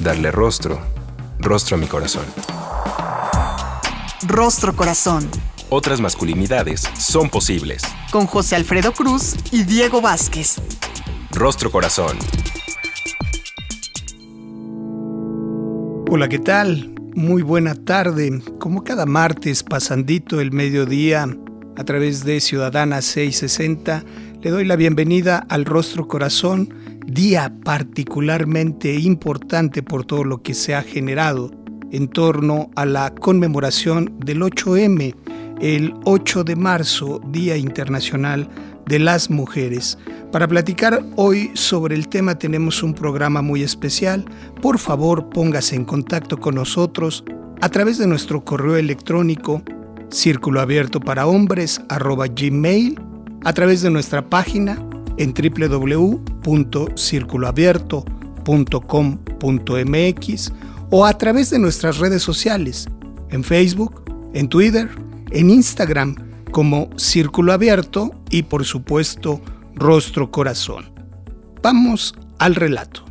Darle rostro, rostro a mi corazón. Rostro Corazón. Otras masculinidades son posibles. Con José Alfredo Cruz y Diego Vázquez. Rostro Corazón. Hola, ¿qué tal? Muy buena tarde. Como cada martes, pasandito el mediodía, a través de Ciudadana 660, le doy la bienvenida al Rostro Corazón, día particularmente importante por todo lo que se ha generado en torno a la conmemoración del 8M, el 8 de marzo, Día Internacional de las Mujeres. Para platicar hoy sobre el tema tenemos un programa muy especial. Por favor, póngase en contacto con nosotros a través de nuestro correo electrónico círculo abierto para hombres gmail, a través de nuestra página en www.circuloabierto.com.mx o a través de nuestras redes sociales, en Facebook, en Twitter, en Instagram como Círculo Abierto y por supuesto Rostro Corazón. Vamos al relato.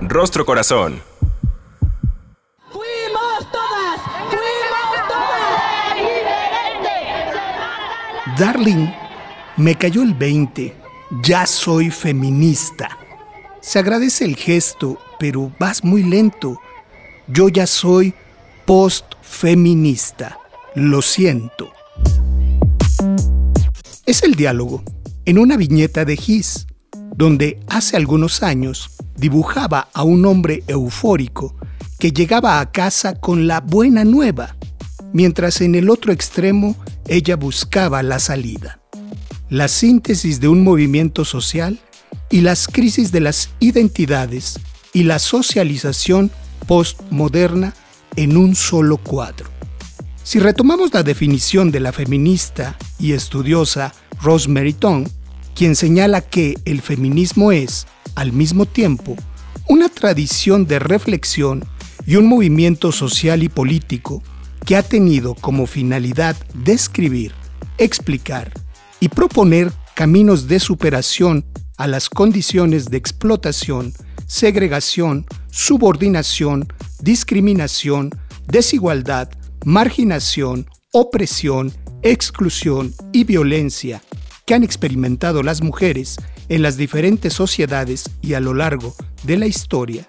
Rostro Corazón. ¡Fuimos todas! ¡Fuimos todas! Darling, me cayó el 20. Ya soy feminista. Se agradece el gesto, pero vas muy lento. Yo ya soy post-feminista. Lo siento. Es el diálogo en una viñeta de Gis, donde hace algunos años dibujaba a un hombre eufórico que llegaba a casa con la buena nueva, mientras en el otro extremo ella buscaba la salida. La síntesis de un movimiento social y las crisis de las identidades y la socialización postmoderna en un solo cuadro. Si retomamos la definición de la feminista y estudiosa Rosemary Tong, quien señala que el feminismo es, al mismo tiempo, una tradición de reflexión y un movimiento social y político que ha tenido como finalidad describir, explicar y proponer caminos de superación a las condiciones de explotación, segregación, subordinación, discriminación, desigualdad, marginación, opresión, exclusión y violencia que han experimentado las mujeres en las diferentes sociedades y a lo largo de la historia,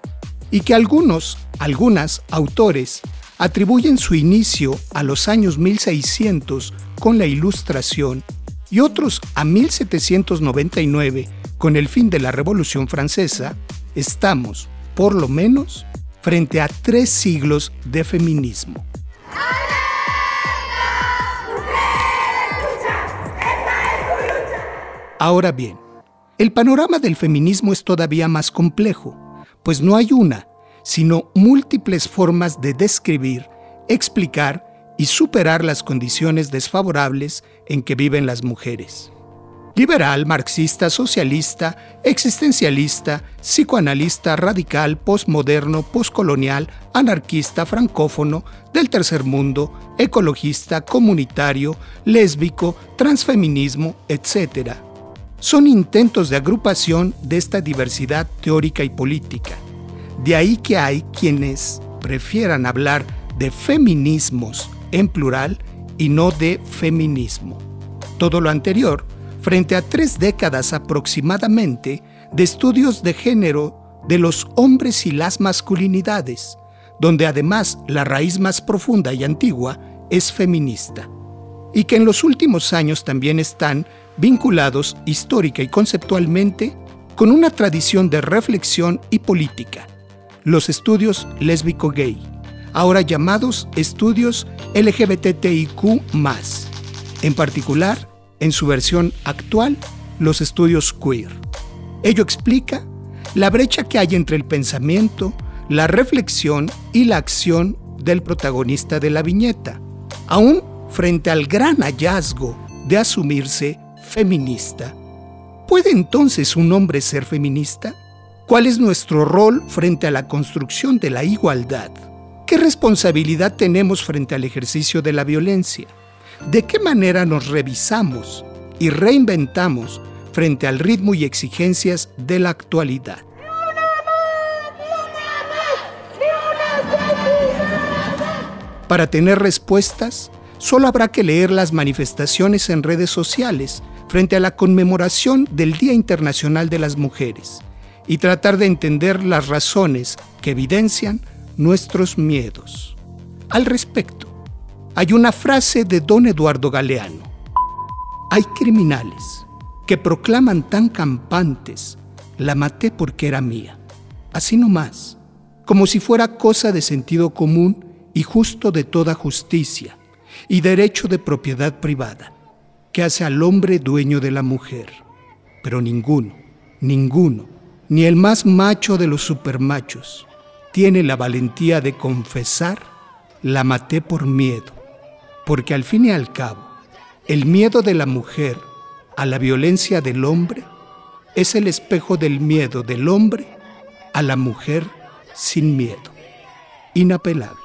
y que algunos, algunas autores atribuyen su inicio a los años 1600 con la Ilustración y otros a 1799 con el fin de la Revolución Francesa, estamos, por lo menos, frente a tres siglos de feminismo. Ahora bien, el panorama del feminismo es todavía más complejo, pues no hay una, sino múltiples formas de describir, explicar y superar las condiciones desfavorables en que viven las mujeres. Liberal, marxista, socialista, existencialista, psicoanalista, radical, postmoderno, postcolonial, anarquista, francófono, del tercer mundo, ecologista, comunitario, lésbico, transfeminismo, etc. Son intentos de agrupación de esta diversidad teórica y política. De ahí que hay quienes prefieran hablar de feminismos en plural y no de feminismo. Todo lo anterior frente a tres décadas aproximadamente de estudios de género de los hombres y las masculinidades, donde además la raíz más profunda y antigua es feminista, y que en los últimos años también están vinculados histórica y conceptualmente con una tradición de reflexión y política, los estudios lésbico-gay, ahora llamados estudios LGBTIQ, en particular en su versión actual, los estudios queer. Ello explica la brecha que hay entre el pensamiento, la reflexión y la acción del protagonista de la viñeta, aún frente al gran hallazgo de asumirse feminista. ¿Puede entonces un hombre ser feminista? ¿Cuál es nuestro rol frente a la construcción de la igualdad? ¿Qué responsabilidad tenemos frente al ejercicio de la violencia? ¿De qué manera nos revisamos y reinventamos frente al ritmo y exigencias de la actualidad? Para tener respuestas, solo habrá que leer las manifestaciones en redes sociales frente a la conmemoración del Día Internacional de las Mujeres y tratar de entender las razones que evidencian nuestros miedos. Al respecto, hay una frase de don Eduardo Galeano. Hay criminales que proclaman tan campantes, la maté porque era mía, así nomás, como si fuera cosa de sentido común y justo de toda justicia y derecho de propiedad privada, que hace al hombre dueño de la mujer. Pero ninguno, ninguno, ni el más macho de los supermachos, tiene la valentía de confesar, la maté por miedo, porque al fin y al cabo, el miedo de la mujer a la violencia del hombre es el espejo del miedo del hombre a la mujer sin miedo, inapelable.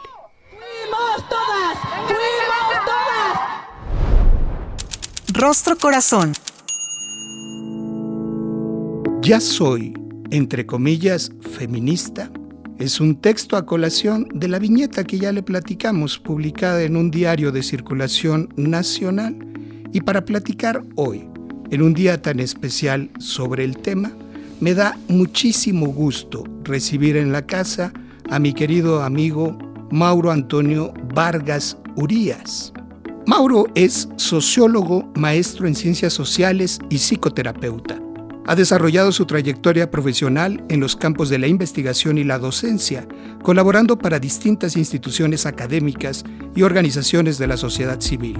Rostro Corazón. Ya soy, entre comillas, feminista. Es un texto a colación de la viñeta que ya le platicamos, publicada en un diario de circulación nacional. Y para platicar hoy, en un día tan especial sobre el tema, me da muchísimo gusto recibir en la casa a mi querido amigo Mauro Antonio Vargas Urías. Mauro es sociólogo, maestro en ciencias sociales y psicoterapeuta. Ha desarrollado su trayectoria profesional en los campos de la investigación y la docencia, colaborando para distintas instituciones académicas y organizaciones de la sociedad civil.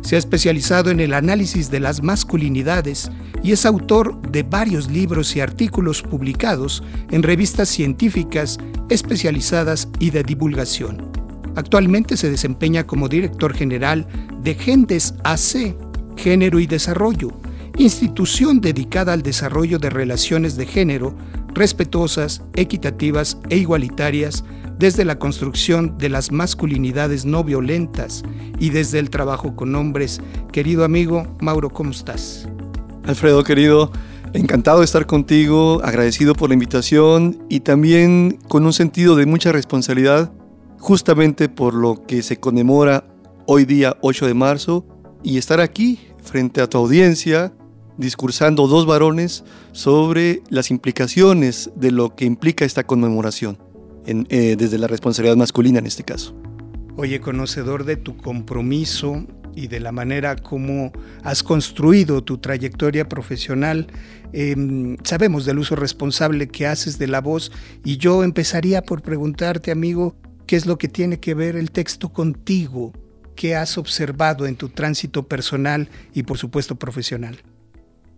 Se ha especializado en el análisis de las masculinidades y es autor de varios libros y artículos publicados en revistas científicas especializadas y de divulgación. Actualmente se desempeña como director general de Gentes AC, Género y Desarrollo, institución dedicada al desarrollo de relaciones de género respetuosas, equitativas e igualitarias desde la construcción de las masculinidades no violentas y desde el trabajo con hombres. Querido amigo, Mauro, ¿cómo estás? Alfredo, querido, encantado de estar contigo, agradecido por la invitación y también con un sentido de mucha responsabilidad justamente por lo que se conmemora hoy día 8 de marzo y estar aquí frente a tu audiencia discursando dos varones sobre las implicaciones de lo que implica esta conmemoración, eh, desde la responsabilidad masculina en este caso. Oye, conocedor de tu compromiso y de la manera como has construido tu trayectoria profesional, em, sabemos del uso responsable que haces de la voz y yo empezaría por preguntarte, amigo, ¿Qué es lo que tiene que ver el texto contigo? ¿Qué has observado en tu tránsito personal y por supuesto profesional?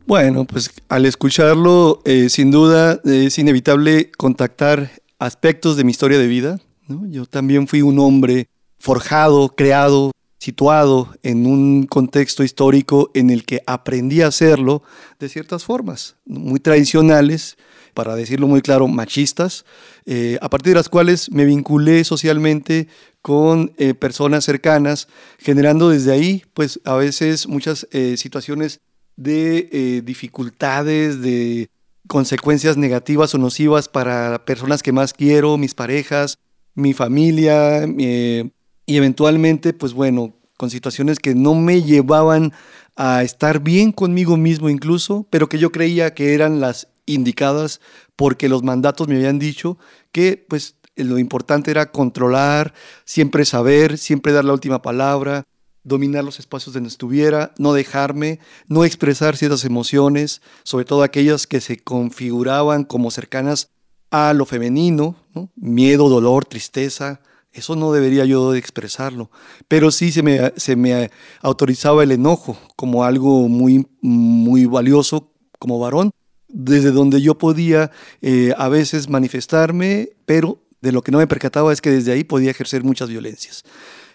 Bueno, pues al escucharlo, eh, sin duda es inevitable contactar aspectos de mi historia de vida. Yo también fui un hombre forjado, creado, situado en un contexto histórico en el que aprendí a hacerlo de ciertas formas, muy tradicionales, para decirlo muy claro, machistas, eh, a partir de las cuales me vinculé socialmente con eh, personas cercanas, generando desde ahí, pues a veces muchas situaciones de dificultades, de consecuencias negativas o nocivas para personas que más quiero, mis parejas, mi familia, y eventualmente, pues bueno, con situaciones que no me llevaban a estar bien conmigo mismo incluso, pero que yo creía que eran las indicadas porque los mandatos me habían dicho que pues lo importante era controlar, siempre saber, siempre dar la última palabra, dominar los espacios donde estuviera, no dejarme, no expresar ciertas emociones, sobre todo aquellas que se configuraban como cercanas a lo femenino, miedo, dolor, tristeza, eso no debería yo de expresarlo, pero sí se me, se me autorizaba el enojo como algo muy, muy valioso como varón desde donde yo podía eh, a veces manifestarme, pero De lo que no me percataba es que desde ahí podía ejercer muchas violencias.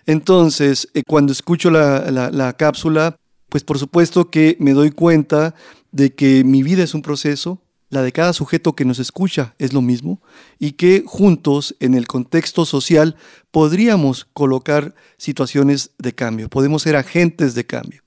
Entonces, eh, cuando escucho la, la cápsula, pues por supuesto que me doy cuenta de que mi vida es un proceso, la de cada sujeto que nos escucha es lo mismo y que juntos en el contexto social podríamos colocar situaciones de cambio, podemos ser agentes de cambio.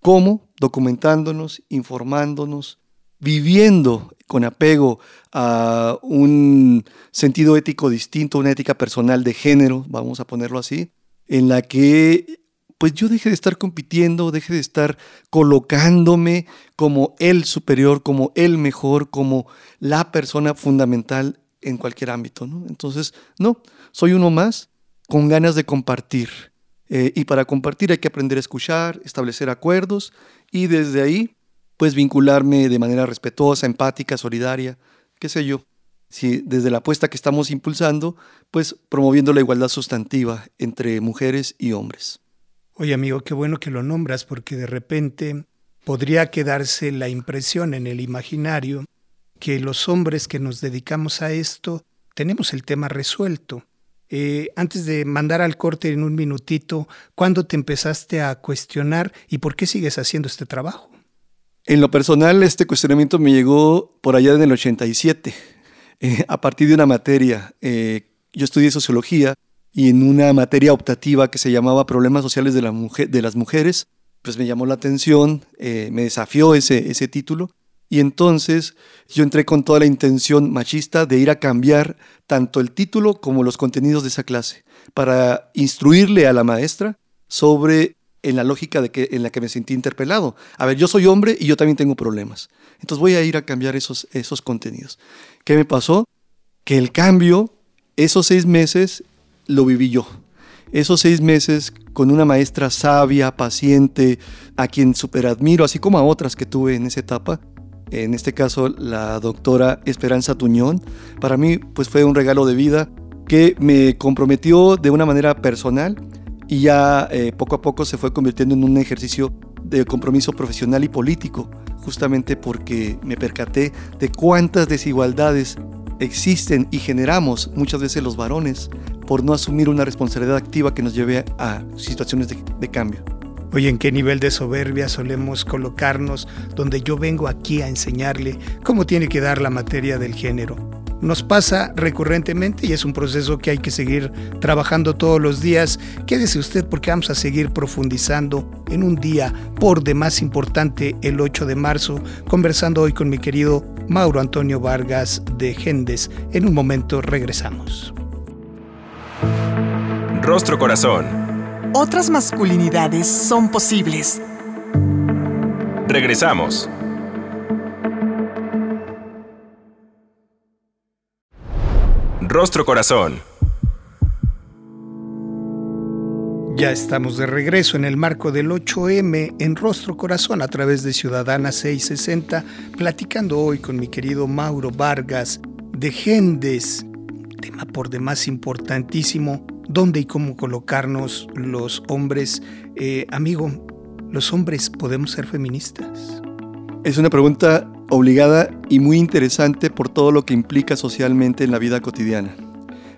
¿Cómo? Documentándonos, informándonos, viviendo con apego a un sentido ético distinto, una ética personal de género, vamos a ponerlo así, en la que pues yo deje de estar compitiendo, deje de estar colocándome como el superior, como el mejor, como la persona fundamental en cualquier ámbito. ¿no? Entonces, no, soy uno más con ganas de compartir. Eh, y para compartir hay que aprender a escuchar, establecer acuerdos y desde ahí, pues vincularme de manera respetuosa, empática, solidaria, qué sé yo. Si desde la apuesta que estamos impulsando, pues promoviendo la igualdad sustantiva entre mujeres y hombres. Oye amigo, qué bueno que lo nombras porque de repente podría quedarse la impresión en el imaginario que los hombres que nos dedicamos a esto tenemos el tema resuelto. Eh, antes de mandar al corte en un minutito, ¿cuándo te empezaste a cuestionar y por qué sigues haciendo este trabajo? En lo personal, este cuestionamiento me llegó por allá en el 87, eh, a partir de una materia. Eh, yo estudié sociología y en una materia optativa que se llamaba Problemas Sociales de, las Mujeres, pues me llamó la atención, eh, me desafió ese, ese título y entonces yo entré con toda la intención machista de ir a cambiar tanto el título como los contenidos de esa clase para instruirle a la maestra sobre en la lógica de que, en la que me sentí interpelado. A ver, yo soy hombre y yo también tengo problemas. Entonces voy a ir a cambiar esos, esos contenidos. ¿Qué me pasó? Que el cambio, esos seis meses, lo viví yo. Esos seis meses con una maestra sabia, paciente, a quien admiro, así como a otras que tuve en esa etapa, en este caso la doctora Esperanza Tuñón, para mí pues fue un regalo de vida que me comprometió de una manera personal y ya eh, poco a poco se fue convirtiendo en un ejercicio de compromiso profesional y político, justamente porque me percaté de cuántas desigualdades existen y generamos muchas veces los varones por no asumir una responsabilidad activa que nos lleve a situaciones de, cambio. Oye, ¿en qué nivel de soberbia solemos colocarnos donde yo vengo aquí a enseñarle cómo tiene que dar la materia del género? Nos pasa recurrentemente y es un proceso que hay que seguir trabajando todos los días. Quédese usted porque vamos a seguir profundizando en un día por demás importante, el 8 de marzo, conversando hoy con mi querido Mauro Antonio Vargas de Gendes. En un momento regresamos. Rostro Corazón. Otras masculinidades son posibles. Regresamos. Rostro Corazón. Ya estamos de regreso en el marco del 8M en Rostro Corazón a través de Ciudadana 660, platicando hoy con mi querido Mauro Vargas de Gendes, tema por demás importantísimo dónde y cómo colocarnos los hombres. Eh, amigo, ¿los hombres podemos ser feministas? Es una pregunta obligada y muy interesante por todo lo que implica socialmente en la vida cotidiana.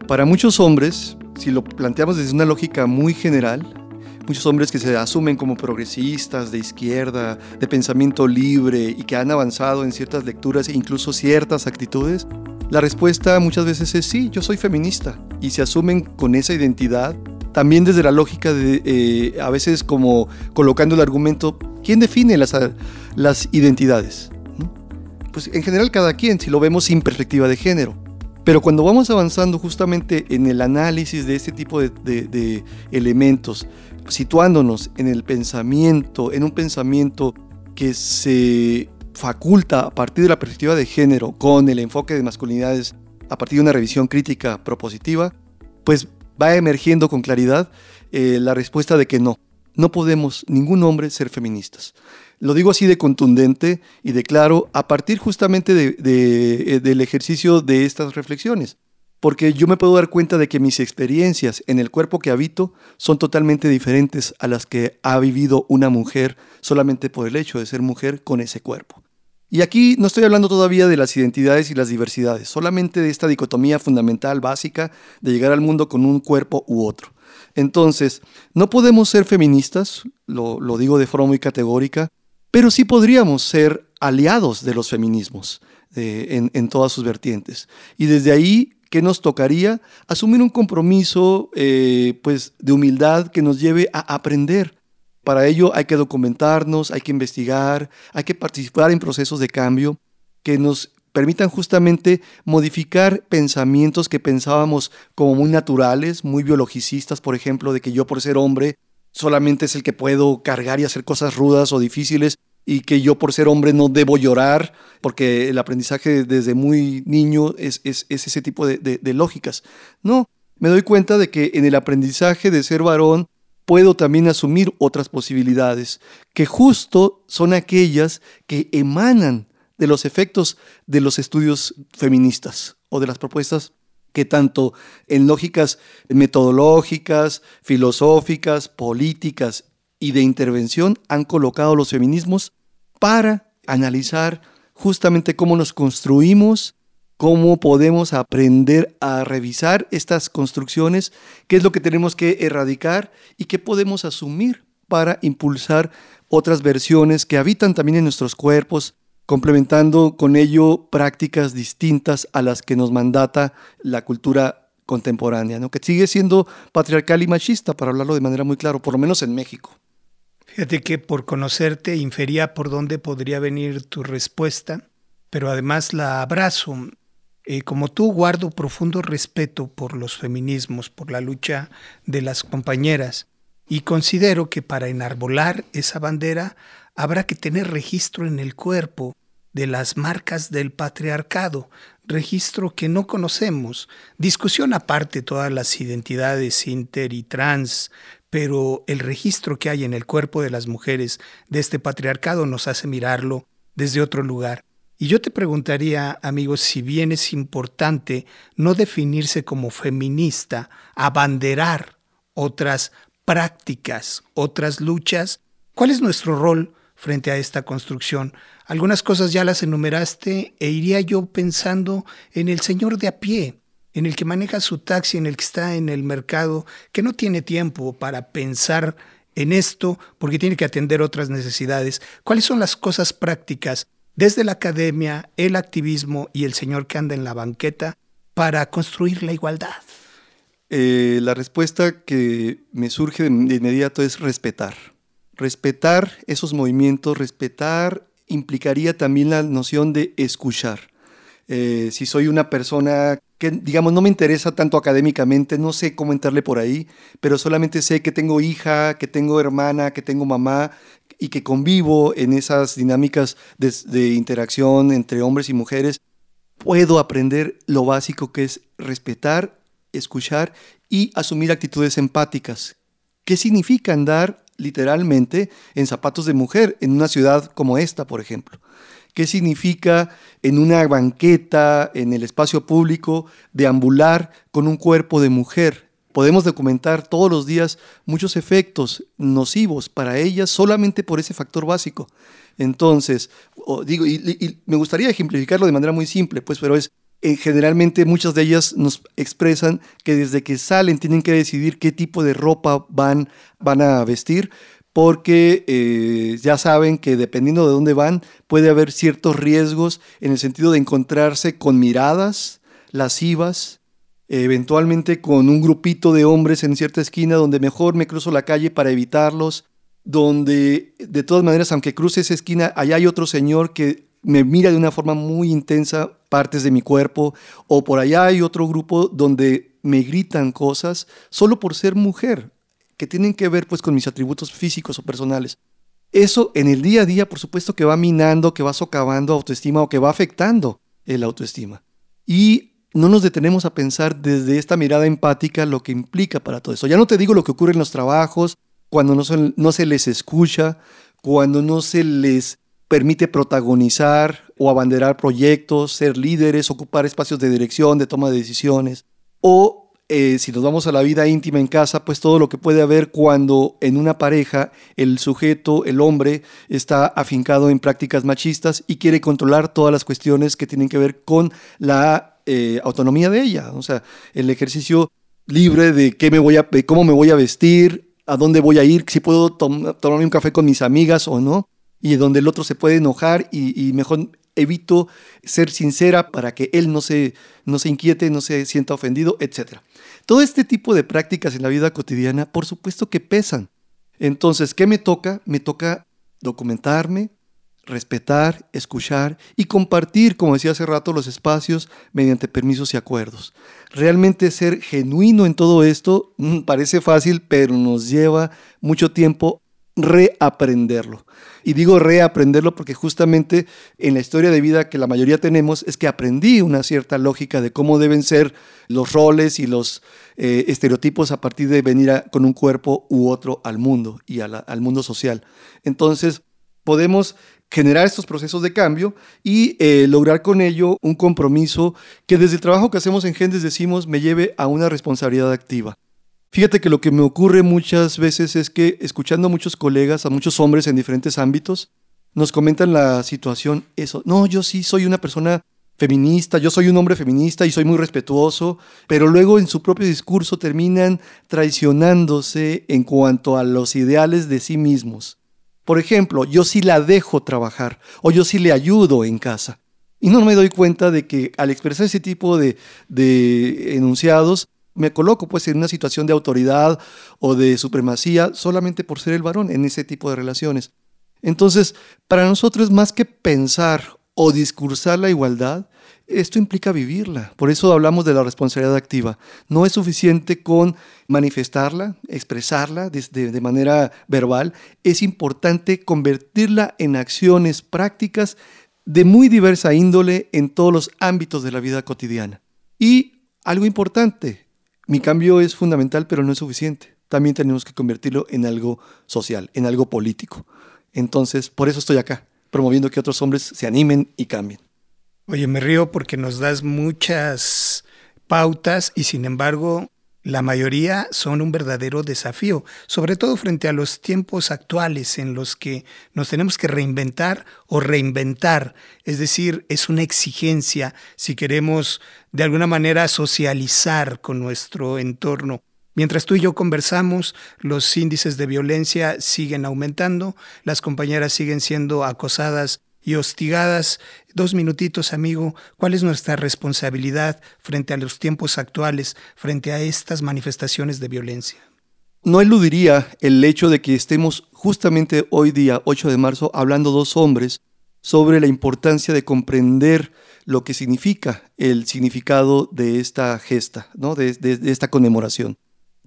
Para muchos hombres, si lo planteamos desde una lógica muy general, muchos hombres que se asumen como progresistas, de izquierda, de pensamiento libre y que han avanzado en ciertas lecturas e incluso ciertas actitudes, la respuesta muchas veces es sí, yo soy feminista y se asumen con esa identidad. También desde la lógica de, eh, a veces como colocando el argumento, ¿quién define las, las identidades? Pues en general cada quien, si lo vemos sin perspectiva de género. Pero cuando vamos avanzando justamente en el análisis de este tipo de, de elementos, situándonos en el pensamiento, en un pensamiento que se faculta a partir de la perspectiva de género con el enfoque de masculinidades a partir de una revisión crítica propositiva, pues va emergiendo con claridad eh, la respuesta de que no, no podemos ningún hombre ser feministas. Lo digo así de contundente y de claro a partir justamente eh, del ejercicio de estas reflexiones, porque yo me puedo dar cuenta de que mis experiencias en el cuerpo que habito son totalmente diferentes a las que ha vivido una mujer solamente por el hecho de ser mujer con ese cuerpo. Y aquí no estoy hablando todavía de las identidades y las diversidades, solamente de esta dicotomía fundamental básica de llegar al mundo con un cuerpo u otro. Entonces, no podemos ser feministas, lo, digo de forma muy categórica, pero sí podríamos ser aliados de los feminismos eh, en, todas sus vertientes. Y desde ahí, ¿qué nos tocaría? Asumir un compromiso eh, pues, de humildad que nos lleve a aprender para ello hay que documentarnos, hay que investigar, hay que participar en procesos de cambio que nos permitan justamente modificar pensamientos que pensábamos como muy naturales, muy biologicistas, por ejemplo, de que yo por ser hombre solamente es el que puedo cargar y hacer cosas rudas o difíciles y que yo por ser hombre no debo llorar, porque el aprendizaje desde muy niño es, ese tipo de lógicas. No, me doy cuenta de que en el aprendizaje de ser varón puedo también asumir otras posibilidades, que justo son aquellas que emanan de los efectos de los estudios feministas o de las propuestas que tanto en lógicas metodológicas, filosóficas, políticas y de intervención han colocado los feminismos para analizar justamente cómo nos construimos cómo podemos aprender a revisar estas construcciones, qué es lo que tenemos que erradicar y qué podemos asumir para impulsar otras versiones que habitan también en nuestros cuerpos, complementando con ello prácticas distintas a las que nos mandata la cultura contemporánea, ¿no? que sigue siendo patriarcal y machista, para hablarlo de manera muy clara, por lo menos en México. Fíjate que por conocerte infería por dónde podría venir tu respuesta, pero además la abrazo. Eh, como tú guardo profundo respeto por los feminismos, por la lucha de las compañeras, y considero que para enarbolar esa bandera habrá que tener registro en el cuerpo de las marcas del patriarcado, registro que no conocemos. Discusión aparte todas las identidades inter y trans, pero el registro que hay en el cuerpo de las mujeres de este patriarcado nos hace mirarlo desde otro lugar. Y yo te preguntaría, amigos, si bien es importante no definirse como feminista, abanderar otras prácticas, otras luchas, ¿cuál es nuestro rol frente a esta construcción? Algunas cosas ya las enumeraste e iría yo pensando en el señor de a pie, en el que maneja su taxi, en el que está en el mercado, que no tiene tiempo para pensar en esto porque tiene que atender otras necesidades. ¿Cuáles son las cosas prácticas desde la academia, el activismo y el señor que anda en la banqueta para construir la igualdad? Eh, la respuesta que me surge de, inmediato es respetar. Respetar esos movimientos, respetar implicaría también la noción de escuchar. Eh, si soy una persona que, digamos, no me interesa tanto académicamente, no sé cómo entrarle por ahí, pero solamente sé que tengo hija, que tengo hermana, que tengo mamá, y que convivo en esas dinámicas de, interacción entre hombres y mujeres, puedo aprender lo básico que es respetar, escuchar y asumir actitudes empáticas. ¿Qué significa andar literalmente en zapatos de mujer en una ciudad como esta, por ejemplo? ¿Qué significa en una banqueta, en el espacio público, deambular con un cuerpo de mujer? podemos documentar todos los días muchos efectos nocivos para ellas solamente por ese factor básico. Entonces, digo, y, me gustaría ejemplificarlo de manera muy simple, pues, pero es, eh, generalmente muchas de ellas nos expresan que desde que salen tienen que decidir qué tipo de ropa van, van a vestir, porque eh, ya saben que dependiendo de dónde van, puede haber ciertos riesgos en el sentido de encontrarse con miradas lascivas, eventualmente con un grupito de hombres en cierta esquina donde mejor me cruzo la calle para evitarlos, donde de todas maneras, aunque cruce esa esquina, allá hay otro señor que me mira de una forma muy intensa partes de mi cuerpo, o por allá hay otro grupo donde me gritan cosas solo por ser mujer, que tienen que ver pues con mis atributos físicos o personales. Eso en el día a día, por supuesto, que va minando, que va socavando autoestima o que va afectando el autoestima. Y no nos detenemos a pensar desde esta mirada empática lo que implica para todo eso. Ya no te digo lo que ocurre en los trabajos, cuando no, no se les escucha, cuando no se les permite protagonizar o abanderar proyectos, ser líderes, ocupar espacios de dirección, de toma de decisiones, o eh, si nos vamos a la vida íntima en casa, pues todo lo que puede haber cuando en una pareja el sujeto, el hombre, está afincado en prácticas machistas y quiere controlar todas las cuestiones que tienen que ver con la eh, autonomía de ella. O sea, el ejercicio libre de qué me voy a, cómo me voy a vestir, a dónde voy a ir, si puedo tomarme un café con mis amigas o no, y donde el otro se puede enojar y, mejor evito ser sincera para que él no se, no se inquiete, no se sienta ofendido, etc. Todo este tipo de prácticas en la vida cotidiana, por supuesto que pesan. Entonces, ¿qué me toca? Me toca documentarme, respetar, escuchar y compartir, como decía hace rato, los espacios mediante permisos y acuerdos. Realmente ser genuino en todo esto mm, parece fácil, pero nos lleva mucho tiempo reaprenderlo. Y digo reaprenderlo porque justamente en la historia de vida que la mayoría tenemos es que aprendí una cierta lógica de cómo deben ser los roles y los eh, estereotipos a partir de venir con un cuerpo u otro al mundo y al mundo social. Entonces, podemos generar estos procesos de cambio y eh, lograr con ello un compromiso que desde el trabajo que hacemos en Gendes decimos me lleve a una responsabilidad activa. Fíjate que lo que me ocurre muchas veces es que escuchando a muchos colegas, a muchos hombres en diferentes ámbitos, nos comentan la situación, eso, no, yo sí soy una persona feminista, yo soy un hombre feminista y soy muy respetuoso, pero luego en su propio discurso terminan traicionándose en cuanto a los ideales de sí mismos. Por ejemplo, yo sí la dejo trabajar o yo sí le ayudo en casa. Y no me doy cuenta de que al expresar ese tipo de, de enunciados, me coloco pues en una situación de autoridad o de supremacía solamente por ser el varón en ese tipo de relaciones. Entonces, para nosotros más que pensar o discursar la igualdad, esto implica vivirla. Por eso hablamos de la responsabilidad activa. No es suficiente con manifestarla, expresarla de, de, manera verbal. Es importante convertirla en acciones prácticas de muy diversa índole en todos los ámbitos de la vida cotidiana. Y algo importante, mi cambio es fundamental, pero no es suficiente. También tenemos que convertirlo en algo social, en algo político. Entonces, por eso estoy acá, promoviendo que otros hombres se animen y cambien. Oye, me río porque nos das muchas pautas y sin embargo la mayoría son un verdadero desafío, sobre todo frente a los tiempos actuales en los que nos tenemos que reinventar o reinventar. Es decir, es una exigencia si queremos de alguna manera socializar con nuestro entorno. Mientras tú y yo conversamos, los índices de violencia siguen aumentando, las compañeras siguen siendo acosadas y hostigadas. Dos minutitos, amigo, ¿cuál es nuestra responsabilidad frente a los tiempos actuales, frente a estas manifestaciones de violencia? No eludiría el hecho de que estemos justamente hoy día, 8 de marzo, hablando dos hombres sobre la importancia de comprender lo que significa el significado de esta gesta, ¿no? de, de esta conmemoración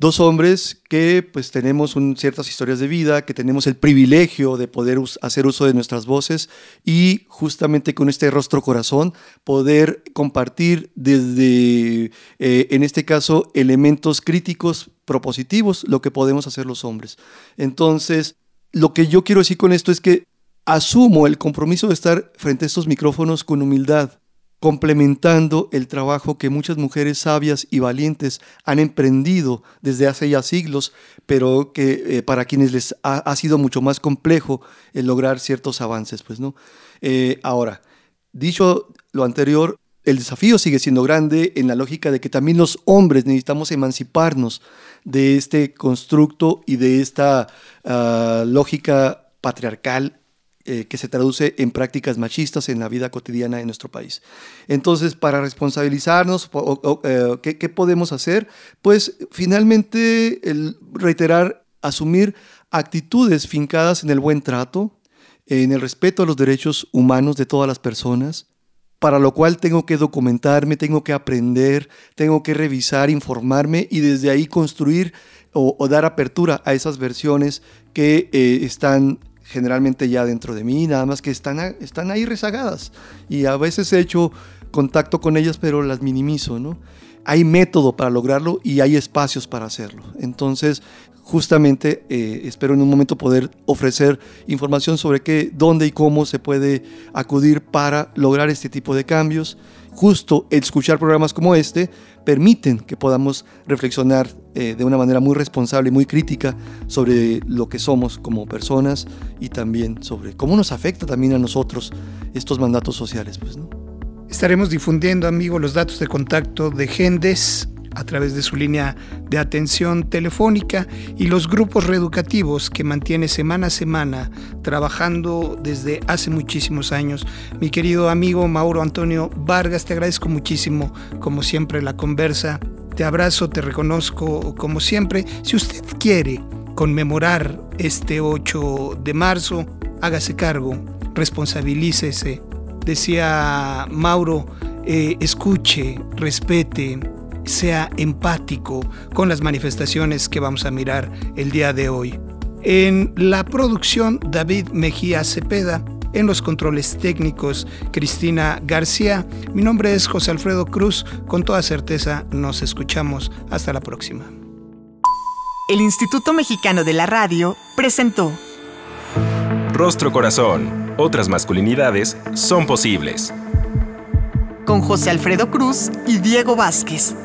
dos hombres que pues tenemos ciertas historias de vida, que tenemos el privilegio de poder hacer uso de nuestras voces y justamente con este rostro corazón poder compartir desde, eh, en este caso, elementos críticos propositivos, lo que podemos hacer los hombres. Entonces, lo que yo quiero decir con esto es que asumo el compromiso de estar frente a estos micrófonos con humildad, complementando el trabajo que muchas mujeres sabias y valientes han emprendido desde hace ya siglos, pero que eh, para quienes les ha, sido mucho más complejo el lograr ciertos avances. Pues, ¿no? Eh, ahora, dicho lo anterior, el desafío sigue siendo grande en la lógica de que también los hombres necesitamos emanciparnos de este constructo y de esta ah, lógica patriarcal eh, que se traduce en prácticas machistas en la vida cotidiana de nuestro país. Entonces, para responsabilizarnos, eh, ¿qué, podemos hacer? Pues finalmente el reiterar, asumir actitudes fincadas en el buen trato, en el respeto a los derechos humanos de todas las personas, para lo cual tengo que documentarme, tengo que aprender, tengo que revisar, informarme y desde ahí construir o, dar apertura a esas versiones que eh, están generalmente ya dentro de mí, nada más que están, están ahí rezagadas. Y a veces he hecho contacto con ellas, pero las minimizo, ¿no? Hay método para lograrlo y hay espacios para hacerlo. Entonces, justamente eh, espero en un momento poder ofrecer información sobre qué, dónde y cómo se puede acudir para lograr este tipo de cambios. Justo escuchar programas como este permiten que podamos reflexionar eh, de una manera muy responsable y muy crítica sobre lo que somos como personas y también sobre cómo nos afecta también a nosotros estos mandatos sociales. Pues, ¿no? Estaremos difundiendo, amigo, los datos de contacto de Gendes a través de su línea de atención telefónica y los grupos reeducativos que mantiene semana a semana trabajando desde hace muchísimos años. Mi querido amigo Mauro Antonio Vargas, te agradezco muchísimo, como siempre, la conversa. Te abrazo, te reconozco como siempre. Si usted quiere conmemorar este 8 de marzo, hágase cargo, responsabilícese. Decía Mauro, eh, escuche, respete, sea empático con las manifestaciones que vamos a mirar el día de hoy. En la producción, David Mejía Cepeda. En los controles técnicos, Cristina García. Mi nombre es José Alfredo Cruz. Con toda certeza nos escuchamos. Hasta la próxima. El Instituto Mexicano de la Radio presentó Rostro Corazón. Otras masculinidades son posibles. con José Alfredo Cruz y Diego Vázquez.